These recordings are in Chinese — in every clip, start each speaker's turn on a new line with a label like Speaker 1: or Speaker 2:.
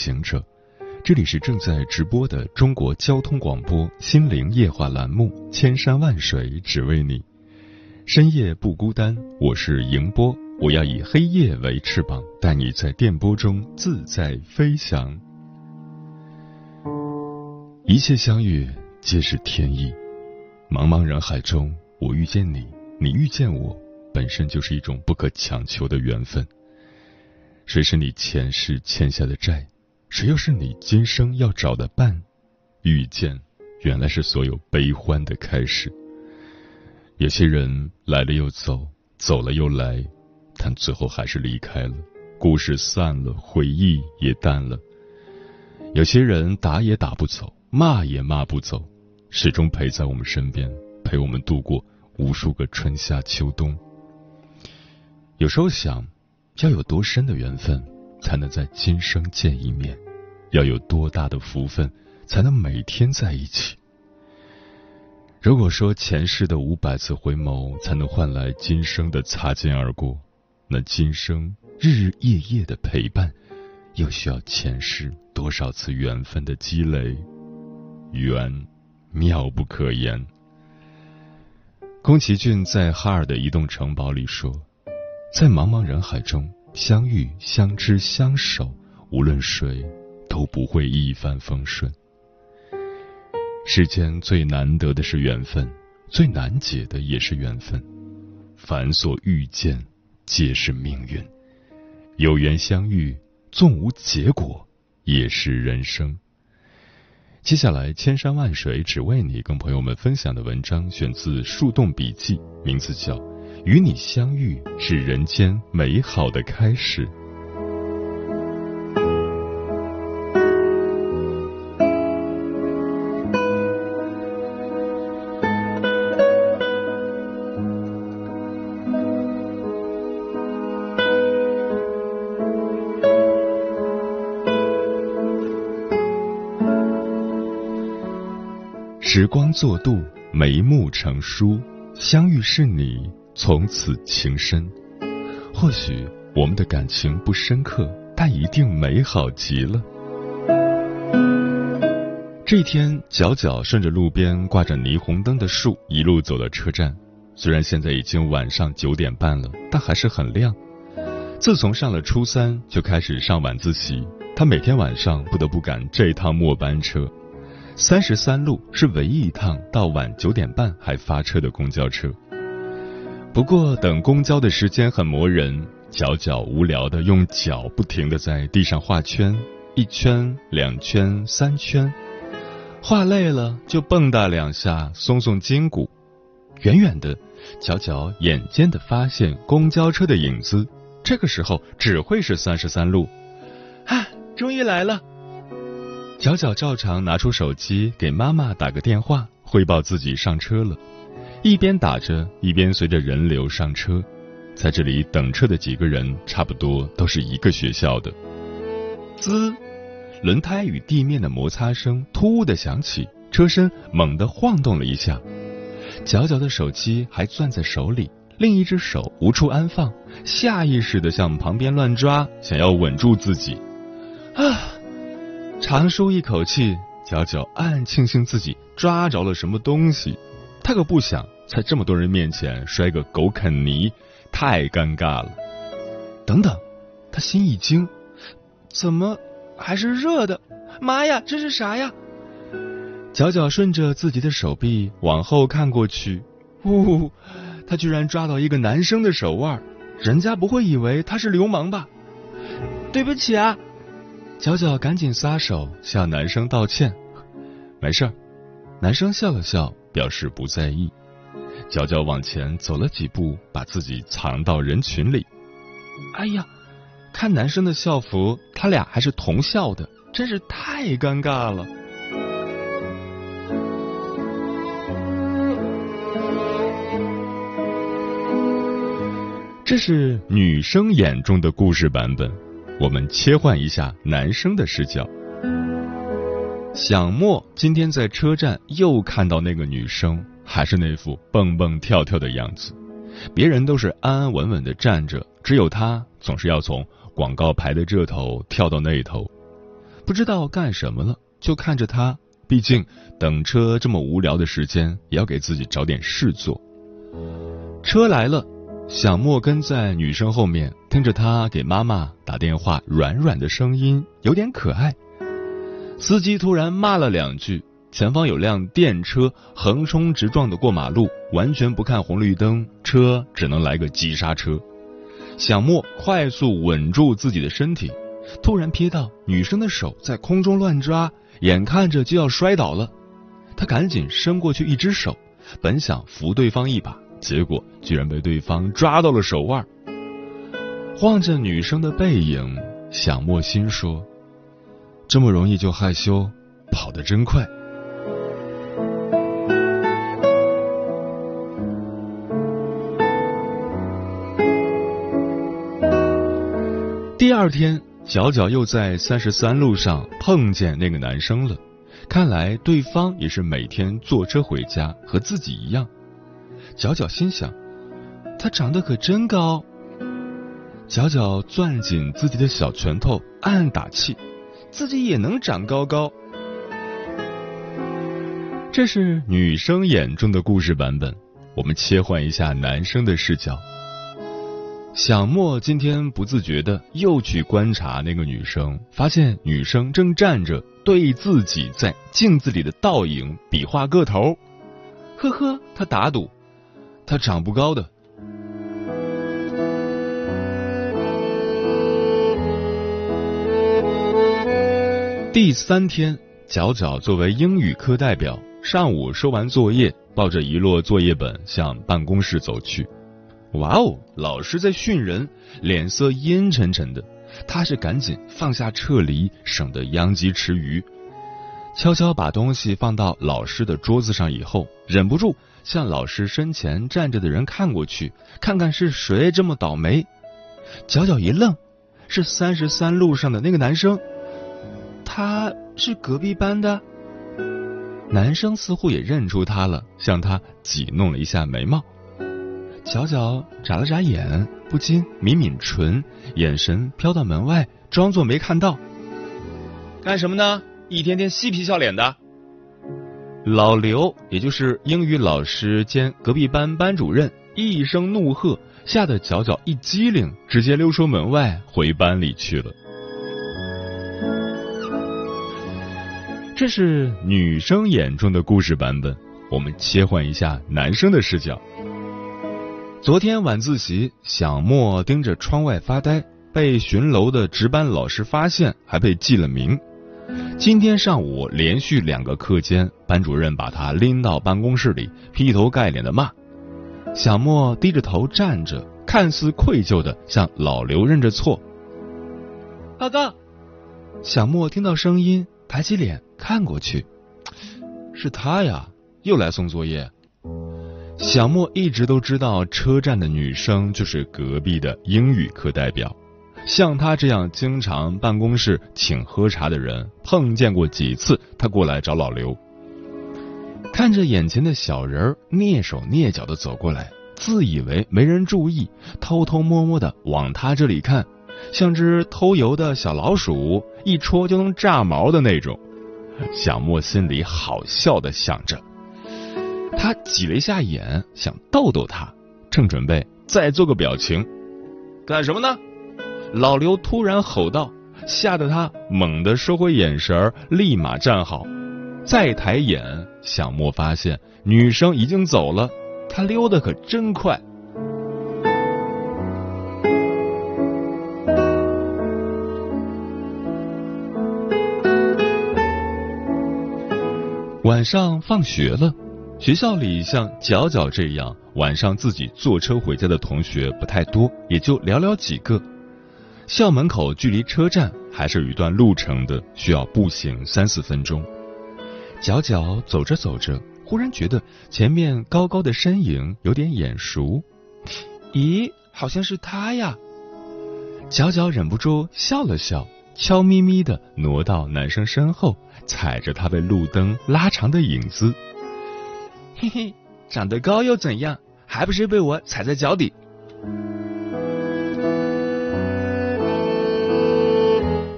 Speaker 1: 行者，这里是正在直播的中国交通广播心灵夜话栏目《千山万水只为你》，深夜不孤单，我是迎波，我要以黑夜为翅膀，带你在电波中自在飞翔。一切相遇皆是天意，茫茫人海中，我遇见你，你遇见我，本身就是一种不可强求的缘分。谁是你前世欠下的债？谁又是你今生要找的伴？遇见，原来是所有悲欢的开始。有些人来了又走，走了又来，但最后还是离开了。故事散了，回忆也淡了。有些人打也打不走，骂也骂不走，始终陪在我们身边，陪我们度过无数个春夏秋冬。有时候想。要有多深的缘分，才能在今生见一面？要有多大的福分，才能每天在一起？如果说前世的五百次回眸才能换来今生的擦肩而过，那今生日日夜夜的陪伴，又需要前世多少次缘分的积累？缘，妙不可言。宫崎骏在哈尔的移动城堡里说。在茫茫人海中相遇、相知、相守，无论谁都不会一帆风顺。世间最难得的是缘分，最难解的也是缘分。凡所遇见，皆是命运。有缘相遇，纵无结果，也是人生。接下来，千山万水只为你，跟朋友们分享的文章选自《树洞笔记》，名字叫。与你相遇是人间美好的开始。时光作渡，眉目成书，相遇是你。从此情深，或许我们的感情不深刻，但一定美好极了。这一天，角角顺着路边挂着霓虹灯的树一路走到车站。虽然现在已经晚上九点半了，但还是很亮。自从上了初三，就开始上晚自习，他每天晚上不得不赶这趟末班车。三十三路是唯一一趟到晚九点半还发车的公交车。不过等公交的时间很磨人，角角无聊的用脚不停的在地上画圈，一圈、两圈、三圈，画累了就蹦跶两下，松松筋骨。远远的，角角眼尖的发现公交车的影子，这个时候只会是三十三路。啊，终于来了！角角照常拿出手机给妈妈打个电话，汇报自己上车了。一边打着，一边随着人流上车。在这里等车的几个人，差不多都是一个学校的。滋，轮胎与地面的摩擦声突兀的响起，车身猛地晃动了一下。角角的手机还攥在手里，另一只手无处安放，下意识的向旁边乱抓，想要稳住自己。啊，长舒一口气，角角暗暗庆幸自己抓着了什么东西。他可不想在这么多人面前摔个狗啃泥，太尴尬了。等等，他心一惊，怎么还是热的？妈呀，这是啥呀？角角顺着自己的手臂往后看过去，呜，他居然抓到一个男生的手腕，人家不会以为他是流氓吧？对不起啊！角角赶紧撒手向男生道歉，没事儿。男生笑了笑。表示不在意，娇娇往前走了几步，把自己藏到人群里。哎呀，看男生的校服，他俩还是同校的，真是太尴尬了。这是女生眼中的故事版本，我们切换一下男生的视角。小莫今天在车站又看到那个女生，还是那副蹦蹦跳跳的样子。别人都是安安稳稳的站着，只有他总是要从广告牌的这头跳到那头，不知道干什么了，就看着他。毕竟等车这么无聊的时间，也要给自己找点事做。车来了，小莫跟在女生后面，听着她给妈妈打电话，软软的声音有点可爱。司机突然骂了两句。前方有辆电车横冲直撞的过马路，完全不看红绿灯，车只能来个急刹车。小莫快速稳住自己的身体，突然瞥到女生的手在空中乱抓，眼看着就要摔倒了。他赶紧伸过去一只手，本想扶对方一把，结果居然被对方抓到了手腕。望着女生的背影，小莫心说：“这么容易就害羞，跑得真快。”第二天，角角又在三十三路上碰见那个男生了。看来对方也是每天坐车回家，和自己一样。角角心想，他长得可真高。角角攥紧自己的小拳头，暗暗打气，自己也能长高高。这是女生眼中的故事版本，我们切换一下男生的视角。小莫今天不自觉的又去观察那个女生，发现女生正站着对自己在镜子里的倒影比划个头。呵呵，他打赌，他长不高的。第三天，角角作为英语课代表，上午收完作业，抱着一摞作业本向办公室走去。哇哦，老师在训人，脸色阴沉沉的。他是赶紧放下撤离，省得殃及池鱼。悄悄把东西放到老师的桌子上以后，忍不住向老师身前站着的人看过去，看看是谁这么倒霉。角角一愣，是三十三路上的那个男生。他是隔壁班的。男生似乎也认出他了，向他挤弄了一下眉毛。小角眨了眨眼，不禁抿抿唇，眼神飘到门外，装作没看到。干什么呢？一天天嬉皮笑脸的。老刘，也就是英语老师兼隔壁班班主任，一声怒喝，吓得角角一激灵，直接溜出门外，回班里去了。这是女生眼中的故事版本，我们切换一下男生的视角。昨天晚自习，小莫盯着窗外发呆，被巡楼的值班老师发现，还被记了名。今天上午连续两个课间，班主任把他拎到办公室里，劈头盖脸的骂。小莫低着头站着，看似愧疚的向老刘认着错。报告。小莫听到声音，抬起脸看过去，是他呀，又来送作业。小莫一直都知道车站的女生就是隔壁的英语课代表，像他这样经常办公室请喝茶的人碰见过几次。他过来找老刘，看着眼前的小人儿蹑手蹑脚的走过来，自以为没人注意，偷偷摸摸的往他这里看，像只偷油的小老鼠，一戳就能炸毛的那种。小莫心里好笑的想着。他挤了一下眼，想逗逗他，正准备再做个表情，干什么呢？老刘突然吼道，吓得他猛地收回眼神，立马站好，再抬眼，小莫发现女生已经走了，他溜得可真快。晚上放学了。学校里像角角这样晚上自己坐车回家的同学不太多，也就寥寥几个。校门口距离车站还是有一段路程的，需要步行三四分钟。角角走着走着，忽然觉得前面高高的身影有点眼熟，咦，好像是他呀！角角忍不住笑了笑，悄咪咪的挪到男生身后，踩着他被路灯拉长的影子。嘿嘿，长得高又怎样？还不是被我踩在脚底。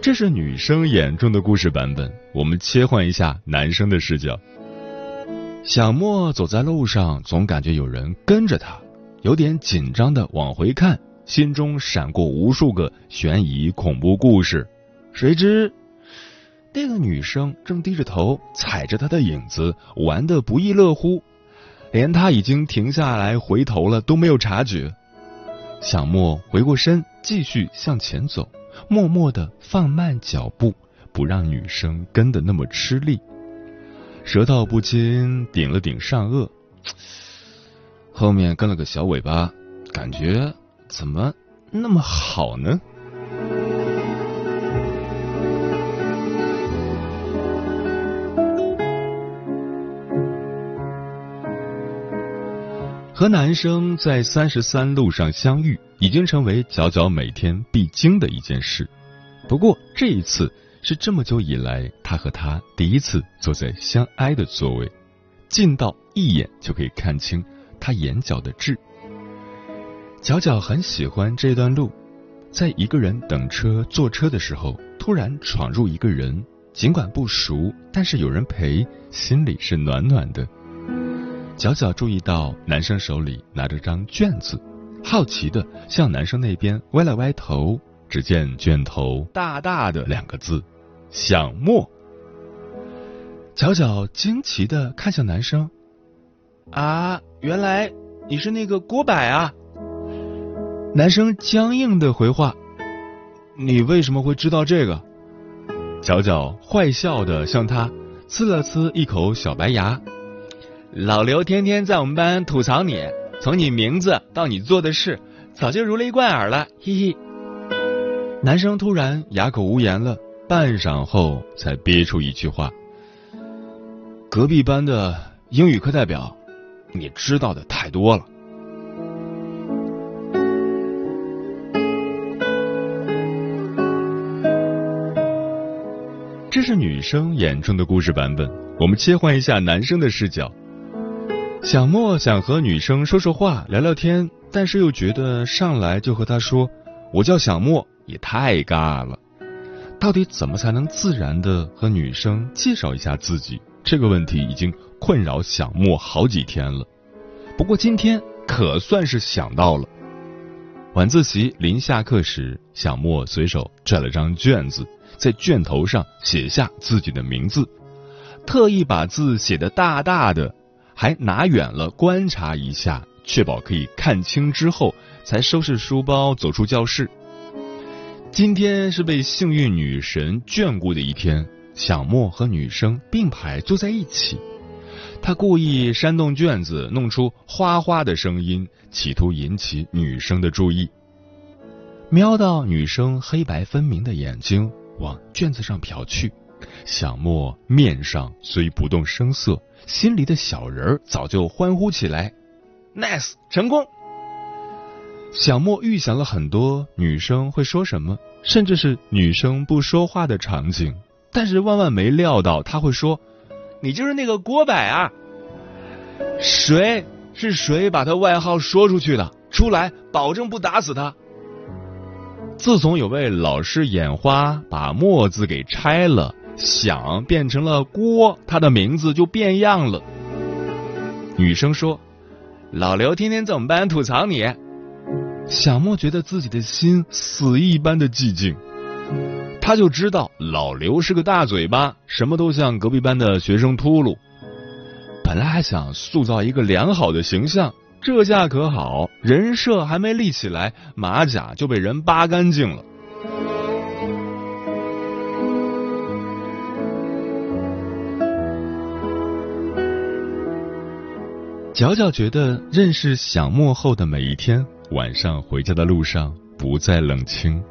Speaker 1: 这是女生眼中的故事版本，我们切换一下男生的视角。小莫走在路上，总感觉有人跟着他，有点紧张的往回看，心中闪过无数个悬疑恐怖故事。谁知那个女生正低着头踩着他的影子，玩的不亦乐乎，连他已经停下来回头了都没有察觉。小莫回过身，继续向前走。默默的放慢脚步，不让女生跟的那么吃力。舌头不禁顶了顶上颚，后面跟了个小尾巴，感觉怎么那么好呢？和男生在三十三路上相遇，已经成为角角每天必经的一件事。不过这一次是这么久以来，他和他第一次坐在相挨的座位，近到一眼就可以看清他眼角的痣。角角很喜欢这段路，在一个人等车坐车的时候，突然闯入一个人，尽管不熟，但是有人陪，心里是暖暖的。角角注意到男生手里拿着张卷子，好奇的向男生那边歪了歪头。只见卷头大大的两个字“想墨”。角角惊奇的看向男生：“啊，原来你是那个郭柏啊！”男生僵硬的回话：“你为什么会知道这个？”角角坏笑的向他呲了呲一口小白牙。老刘天天在我们班吐槽你，从你名字到你做的事，早就如雷贯耳了，嘿嘿。男生突然哑口无言了，半晌后才憋出一句话：“隔壁班的英语课代表，你知道的太多了。”这是女生眼中的故事版本，我们切换一下男生的视角。小莫想和女生说说话、聊聊天，但是又觉得上来就和她说“我叫小莫”也太尬了。到底怎么才能自然的和女生介绍一下自己？这个问题已经困扰小莫好几天了。不过今天可算是想到了。晚自习临下课时，小莫随手拽了张卷子，在卷头上写下自己的名字，特意把字写得大大的。还拿远了观察一下，确保可以看清之后，才收拾书包走出教室。今天是被幸运女神眷顾的一天，小莫和女生并排坐在一起。他故意扇动卷子，弄出哗哗的声音，企图引起女生的注意。瞄到女生黑白分明的眼睛往卷子上瞟去，小莫面上虽不动声色。心里的小人儿早就欢呼起来，nice 成功。小莫预想了很多女生会说什么，甚至是女生不说话的场景，但是万万没料到他会说：“你就是那个郭柏啊！”谁是谁把他外号说出去的？出来，保证不打死他。自从有位老师眼花把墨字给拆了。想变成了郭，他的名字就变样了。女生说：“老刘天天在我们班吐槽你。”小莫觉得自己的心死一般的寂静。他就知道老刘是个大嘴巴，什么都向隔壁班的学生秃噜。本来还想塑造一个良好的形象，这下可好，人设还没立起来，马甲就被人扒干净了。角角觉得认识小莫后的每一天，晚上回家的路上不再冷清。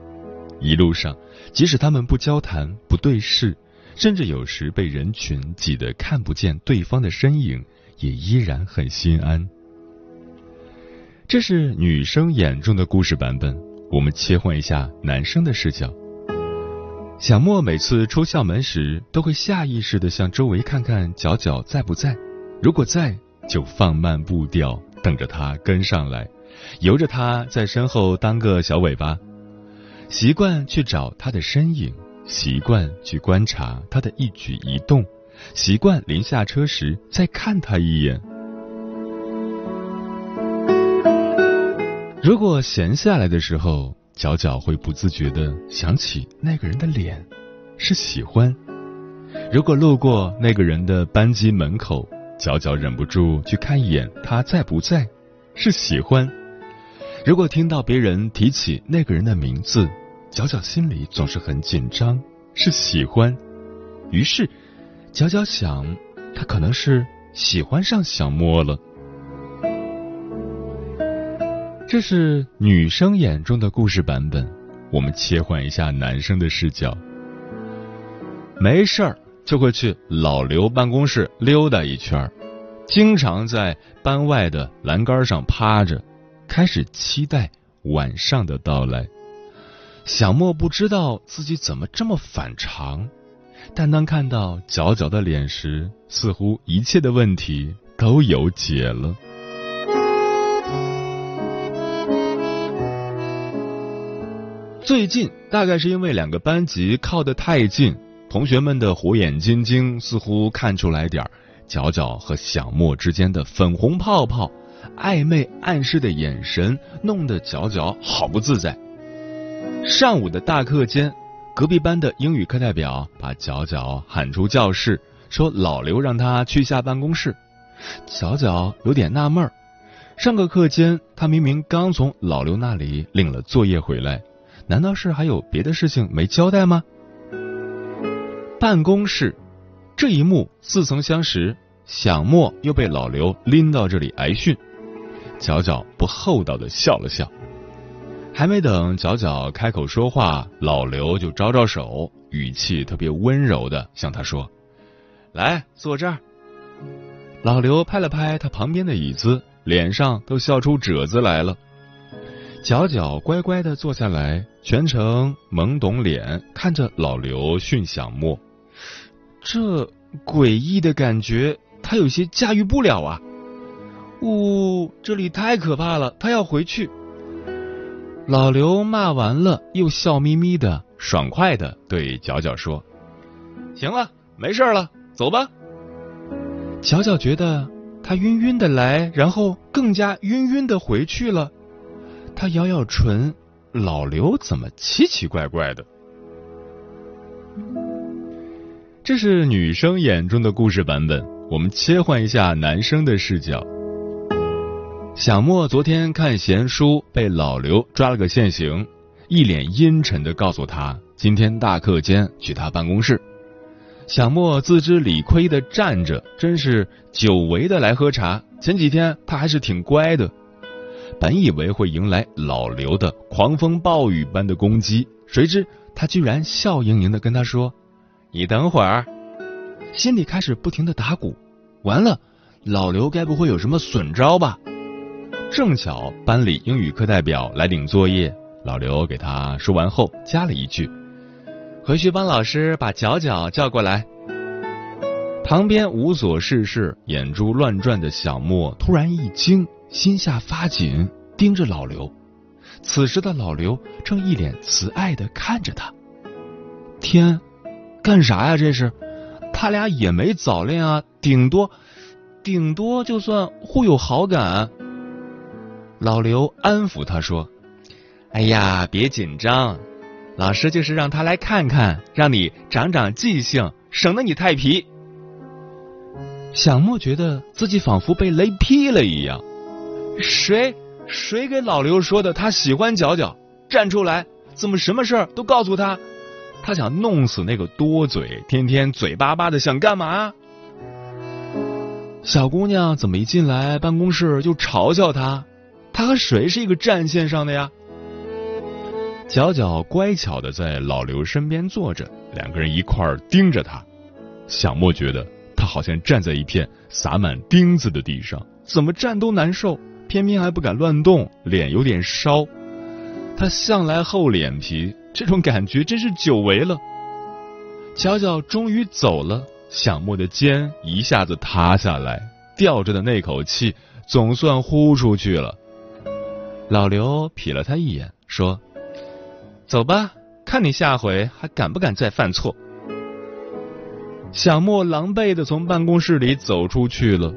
Speaker 1: 一路上，即使他们不交谈、不对视，甚至有时被人群挤得看不见对方的身影，也依然很心安。这是女生眼中的故事版本，我们切换一下男生的视角。小莫每次出校门时，都会下意识的向周围看看角角在不在，如果在，就放慢步调，等着他跟上来，由着他在身后当个小尾巴。习惯去找他的身影，习惯去观察他的一举一动，习惯临下车时再看他一眼。如果闲下来的时候，角角会不自觉的想起那个人的脸，是喜欢；如果路过那个人的班级门口，角角忍不住去看一眼他在不在，是喜欢；如果听到别人提起那个人的名字，角角心里总是很紧张，是喜欢。于是，角角想，他可能是喜欢上小莫了。这是女生眼中的故事版本，我们切换一下男生的视角。没事儿就会去老刘办公室溜达一圈，经常在班外的栏杆上趴着，开始期待晚上的到来。小莫不知道自己怎么这么反常，但当看到角角的脸时，似乎一切的问题都有解了。最近大概是因为两个班级靠得太近，同学们的火眼金睛似乎看出来点儿角角和小莫之间的粉红泡泡，暧昧暗示的眼神，弄得角角好不自在。上午的大课间，隔壁班的英语课代表把角角喊出教室，说老刘让他去下办公室。角角有点纳闷儿，上个课间他明明刚从老刘那里领了作业回来，难道是还有别的事情没交代吗？办公室这一幕似曾相识，小莫又被老刘拎到这里挨训。角角不厚道的笑了笑。还没等角角开口说话，老刘就招招手，语气特别温柔的向他说：“来，坐这儿。”老刘拍了拍他旁边的椅子，脸上都笑出褶子来了。角角乖乖的坐下来，全程懵懂脸看着老刘训小莫，这诡异的感觉他有些驾驭不了啊！呜，这里太可怕了，他要回去。老刘骂完了，又笑眯眯的、爽快的对角角说：“行了，没事了，走吧。”角角觉得他晕晕的来，然后更加晕晕的回去了。他咬咬唇，老刘怎么奇奇怪怪的？这是女生眼中的故事版本，我们切换一下男生的视角。小莫昨天看闲书，被老刘抓了个现行，一脸阴沉的告诉他，今天大课间去他办公室。小莫自知理亏的站着，真是久违的来喝茶。前几天他还是挺乖的，本以为会迎来老刘的狂风暴雨般的攻击，谁知他居然笑盈盈的跟他说：“你等会儿。”心里开始不停的打鼓，完了，老刘该不会有什么损招吧？正巧班里英语课代表来领作业，老刘给他说完后加了一句：“回去帮老师把角角叫过来。”旁边无所事事、眼珠乱转的小莫突然一惊，心下发紧，盯着老刘。此时的老刘正一脸慈爱的看着他。天，干啥呀？这是？他俩也没早恋啊，顶多，顶多就算互有好感。老刘安抚他说：“哎呀，别紧张，老师就是让他来看看，让你长长记性，省得你太皮。”小莫觉得自己仿佛被雷劈了一样。谁谁给老刘说的？他喜欢角角，站出来！怎么什么事儿都告诉他？他想弄死那个多嘴、天天嘴巴巴的，想干嘛？小姑娘怎么一进来办公室就嘲笑他？他和谁是一个战线上的呀？角角乖巧的在老刘身边坐着，两个人一块儿盯着他。小莫觉得他好像站在一片撒满钉子的地上，怎么站都难受，偏偏还不敢乱动，脸有点烧。他向来厚脸皮，这种感觉真是久违了。角角终于走了，小莫的肩一下子塌下来，吊着的那口气总算呼出去了。老刘瞥了他一眼，说。走吧，看你下回还敢不敢再犯错。小莫狼狈的从办公室里走出去了，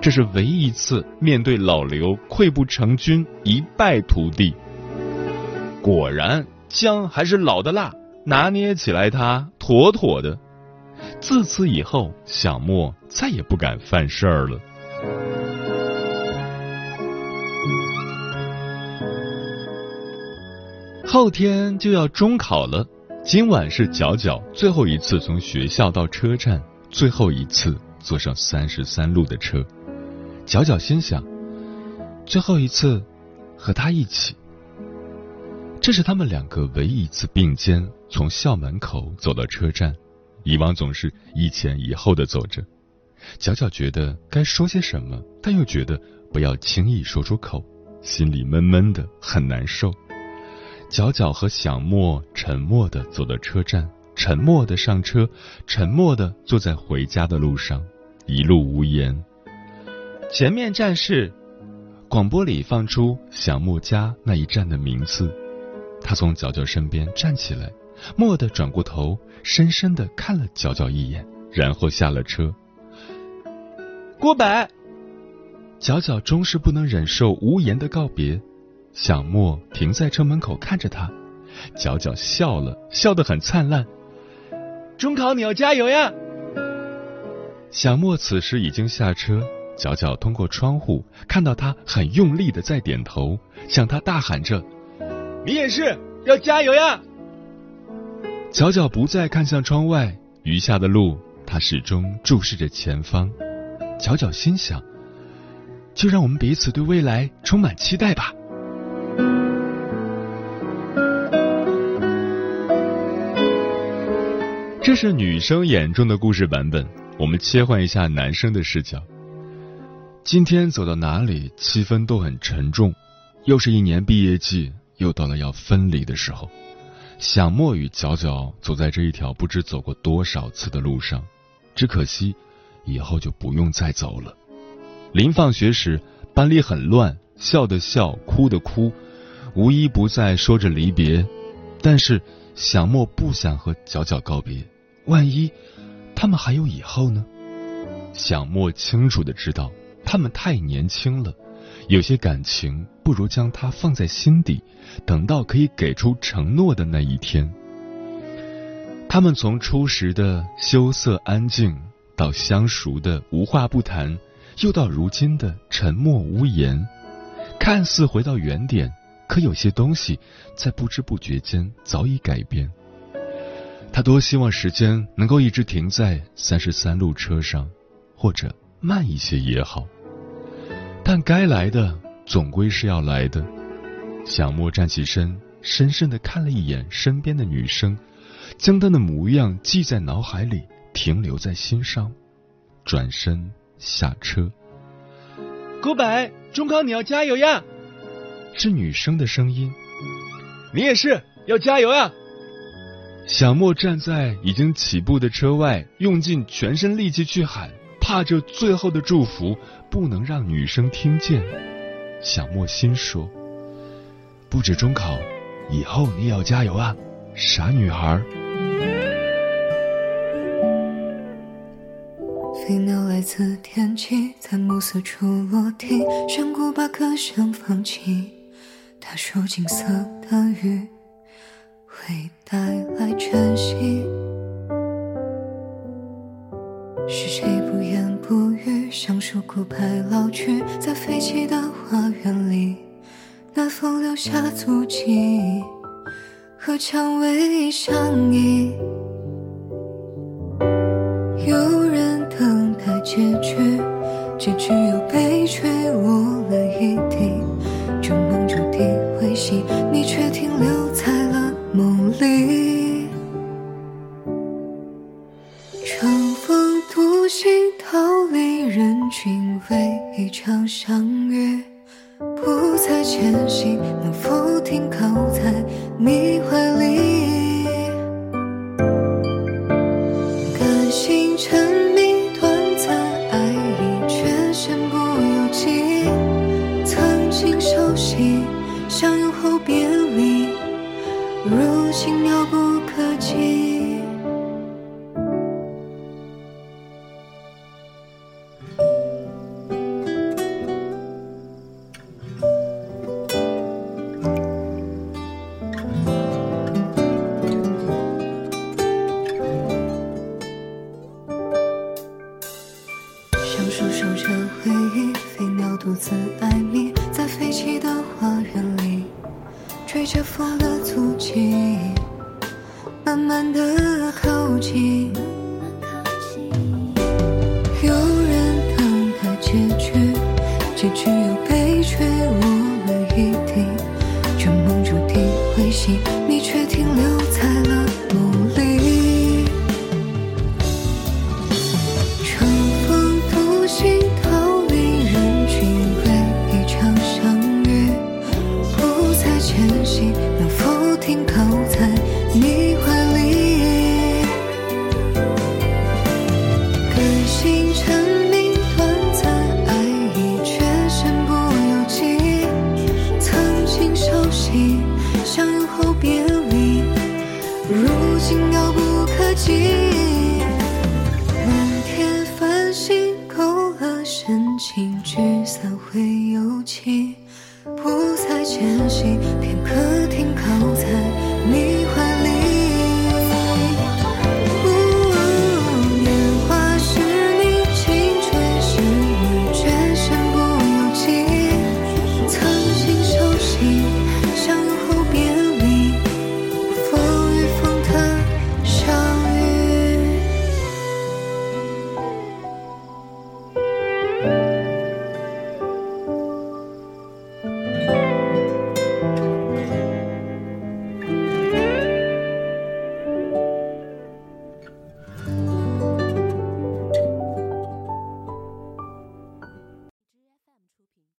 Speaker 1: 这是唯一一次面对老刘溃不成军、一败涂地。果然，姜还是老的辣，拿捏起来他妥妥的。自此以后，小莫再也不敢犯事儿了。后天就要中考了，今晚是角角最后一次从学校到车站，最后一次坐上三十三路的车。角角心想，最后一次和他一起，这是他们两个唯一一次并肩从校门口走到车站。以往总是一前一后的走着，角角觉得该说些什么，但又觉得不要轻易说出口，心里闷闷的，很难受。角角和小莫沉默的走到车站，沉默的上车，沉默的坐在回家的路上，一路无言。前面站是广播里放出小莫家那一站的名字，他从角角身边站起来，蓦地转过头，深深的看了角角一眼，然后下了车。郭柏，角角终是不能忍受无言的告别。小莫停在车门口看着他，角角笑了笑得很灿烂。中考你要加油呀！小莫此时已经下车，角角通过窗户看到他很用力的在点头，向他大喊着：“你也是要加油呀！”巧巧不再看向窗外，余下的路他始终注视着前方。巧巧心想：就让我们彼此对未来充满期待吧。这是女生眼中的故事版本，我们切换一下男生的视角。今天走到哪里，气氛都很沉重。又是一年毕业季，又到了要分离的时候。小莫与角角走在这一条不知走过多少次的路上，只可惜以后就不用再走了。临放学时，班里很乱，笑的笑，哭的哭。无一不在说着离别，但是小莫不想和角角告别，万一他们还有以后呢？小莫清楚的知道，他们太年轻了，有些感情不如将它放在心底，等到可以给出承诺的那一天。他们从初时的羞涩安静，到相熟的无话不谈，又到如今的沉默无言，看似回到原点。可有些东西在不知不觉间早已改变。他多希望时间能够一直停在三十三路车上，或者慢一些也好。但该来的总归是要来的。小莫站起身，深深的看了一眼身边的女生，将她的模样记在脑海里，停留在心上，转身下车。古柏，中考你要加油呀！是女生的声音，你也是要加油呀！小莫站在已经起步的车外，用尽全身力气去喊，怕这最后的祝福不能让女生听见。小莫心说：不止中考，以后你也要加油啊，傻女孩。
Speaker 2: 飞鸟来自天际，在暮色处落地，山谷把歌声放弃。他说：“金色的雨会带来晨曦。”枯骨老去，在废弃的花园里，那风留下足迹，和蔷薇相依。有人等待结局，结局又被吹落了一地。旧梦注地，回醒，你却停留在了梦里。乘风独行到。人群为一场相遇不再前行能否停靠在你怀里？花园里，追着风的足迹，慢慢的靠近。有人等待结局，结局有悲催，我们一定，旧梦注定会醒。